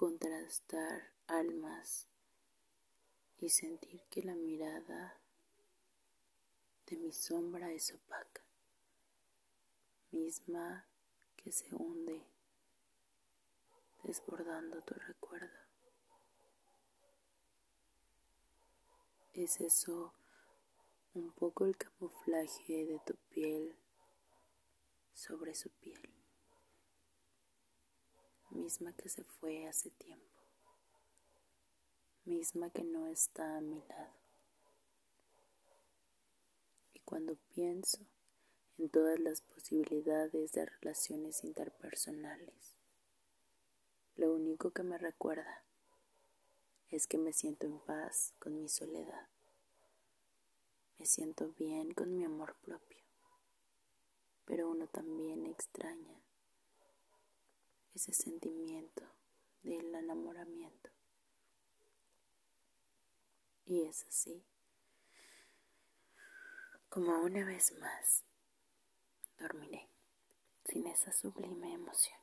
contrastar almas y sentir que la mirada de mi sombra es opaca, misma que se hunde desbordando tu recuerdo. Es eso un poco el camuflaje de tu piel sobre su piel, misma que se fue hace tiempo, misma que no está a mi lado. Y cuando pienso en todas las posibilidades de relaciones interpersonales, lo único que me recuerda es que me siento en paz con mi soledad. Me siento bien con mi amor propio pero uno también extraña ese sentimiento del enamoramiento. Y es así como una vez más dormiré sin esa sublime emoción.